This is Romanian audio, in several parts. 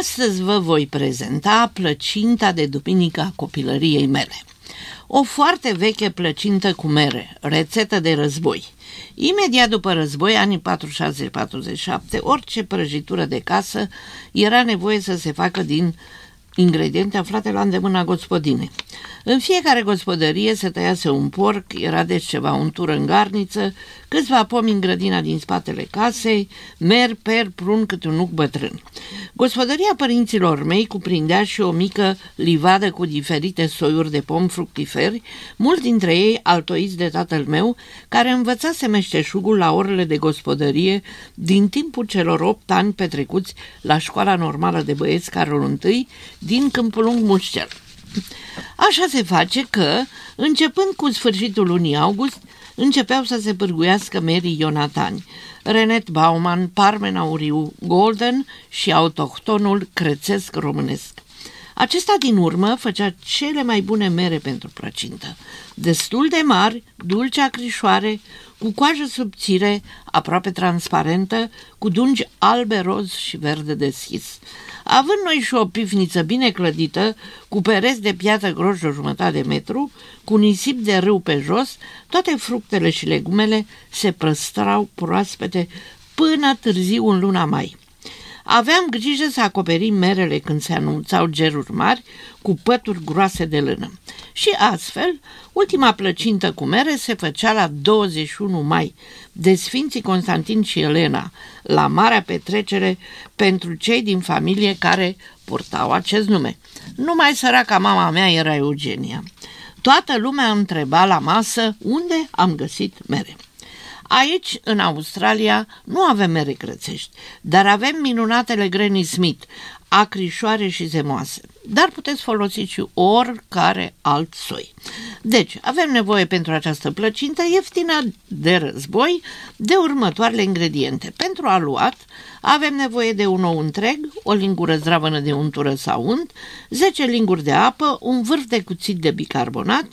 Astăzi vă voi prezenta plăcinta de duminică a copilăriei mele. O foarte veche plăcintă cu mere, rețetă de război. Imediat după război, anii 46-47, orice prăjitură de casă era nevoie să se facă din ingrediente aflate la îndemâna gospodinei. În fiecare gospodărie se tăiase un porc, era deci ceva untură în garniță, câțiva pomi în grădina din spatele casei, mer, per, prun, câte un nuc bătrân. Gospodăria părinților mei cuprindea și o mică livadă cu diferite soiuri de pom fructiferi, mulți dintre ei altoiți de tatăl meu, care învățase meșteșugul la orele de gospodărie din timpul celor opt ani petrecuți la școala normală de băieți Carol I din Câmpul Lung Mușcel. Așa se face că, începând cu sfârșitul lunii august, începeau să se pârguiască Mary Ionatani, Renet Bauman, Parmen Auriu Golden și autohtonul crețesc românesc. Acesta din urmă făcea cele mai bune mere pentru plăcintă, destul de mari, dulce acrișoare, cu coajă subțire, aproape transparentă, cu dungi albe, roz și verde deschis. Având noi și o pifniță bine clădită, cu pereți de piatră groși o jumătate de metru, cu nisip de râu pe jos, toate fructele și legumele se prăstrau proaspete până târziu în luna mai. Aveam grijă să acoperim merele când se anunțau geruri mari cu pături groase de lână. Și astfel, ultima plăcintă cu mere se făcea la 21 mai, de Sfinții Constantin și Elena, la marea petrecere pentru cei din familie care purtau acest nume. Numai săraca mama mea era Eugenia. Toată lumea întreba la masă unde am găsit mere. Aici, în Australia, nu avem mere crățești, dar avem minunatele Granny Smith, acrișoare și zemoase. Dar puteți folosi și oricare alt soi. Deci, avem nevoie pentru această plăcintă ieftină de război de următoarele ingrediente. Pentru aluat avem nevoie de un ou întreg, o lingură zdravănă de untură sau unt, 10 linguri de apă, un vârf de cuțit de bicarbonat,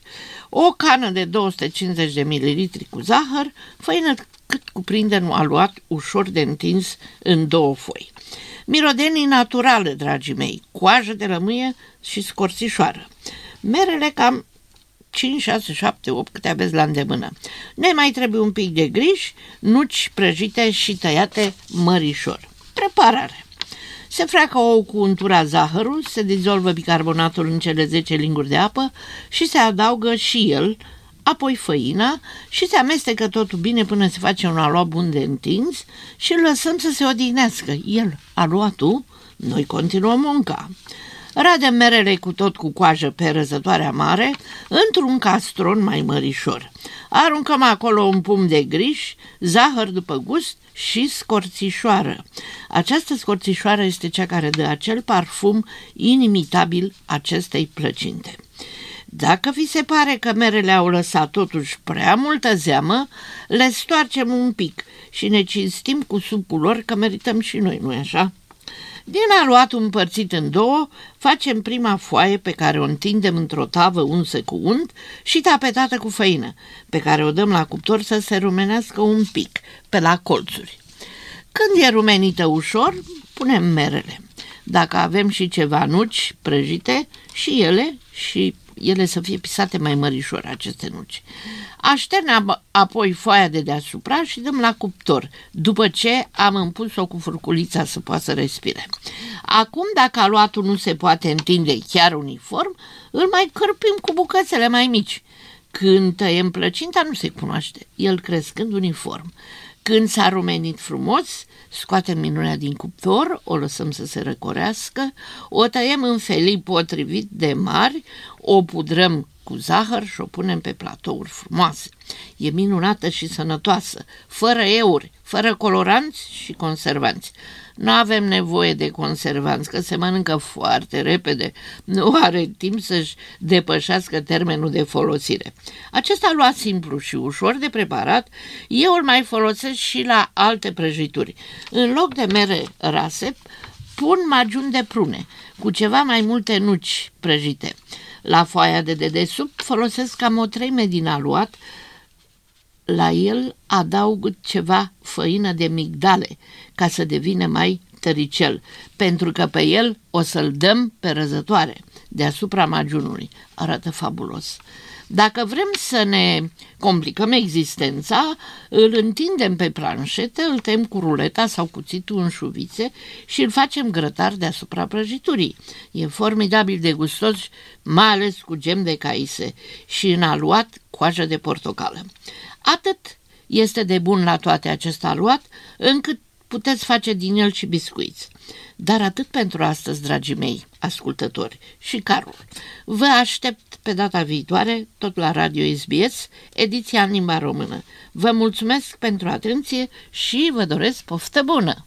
o cană de 250 de ml cu zahăr, făină cât cuprinde un aluat ușor de întins în două foi. Mirodenii naturale, dragii mei, coajă de lămâie și scorțișoară. Merele cam 5, 6, 7, 8 câte aveți la îndemână. Ne mai trebuie un pic de griș, nuci prăjite și tăiate mărișor. Preparare. Se freacă ou cu untura zahărul, se dizolvă bicarbonatul în cele 10 linguri de apă și se adaugă și el, apoi făina și se amestecă totul bine până se face un aluat bun de întins și îl lăsăm să se odihnească. El, aluatul, noi continuăm munca. Radem merele cu tot cu coajă pe răzătoarea mare într-un castron mai mărișor. Aruncăm acolo un pum de griș, zahăr după gust și scorțișoară. Această scorțișoară este cea care dă acel parfum inimitabil acestei plăcinte. Dacă vi se pare că merele au lăsat totuși prea multă zeamă, le stoarcem un pic și ne cinstim cu supul lor că merităm și noi, nu-i așa? Din aluatul împărțit în două, facem prima foaie pe care o întindem într-o tavă unsă cu unt și tapetată cu făină, pe care o dăm la cuptor să se rumenească un pic, pe la colțuri. Când e rumenită ușor, punem merele. Dacă avem și ceva nuci prăjite, și ele și ele să fie pisate mai mărișor, aceste nuci. Așterne apoi foaia de deasupra și dăm la cuptor, după ce am împus-o cu furculița să poată să respire. Acum, dacă aluatul nu se poate întinde chiar uniform, îl mai cărpim cu bucățele mai mici. Când tăiem plăcinta, nu se cunoaște, el crescând uniform. Când s-a rumenit frumos, scoatem minunea din cuptor, o lăsăm să se răcorească, o tăiem în felii potrivit de mari, o pudrăm cu zahăr și o punem pe platouri frumoase. E minunată și sănătoasă, fără euri, fără coloranți și conservanți. Nu avem nevoie de conservanți, că se mănâncă foarte repede, nu are timp să-și depășească termenul de folosire. Acesta luat simplu și ușor de preparat, eu îl mai folosesc și la alte prăjituri. În loc de mere rase, pun magiun de prune, cu ceva mai multe nuci prăjite. La foaia de dedesubt folosesc cam o treime din aluat, la el adaug ceva făină de migdale ca să devină mai tăricel, pentru că pe el o să-l dăm pe răzătoare deasupra magiunului. Arată fabulos. Dacă vrem să ne complicăm existența, îl întindem pe planșetă, îl tem cu ruleta sau cuțitul în șuvițe și îl facem grătar deasupra prăjiturii. E formidabil de gustos, mai ales cu gem de caise și în aluat coajă de portocală. Atât este de bun la toate acest aluat, încât puteți face din el și biscuiți. Dar atât pentru astăzi, dragii mei ascultători și Carol. Vă aștept pe data viitoare, tot la Radio SBS, ediția în limba română. Vă mulțumesc pentru atenție și vă doresc poftă bună!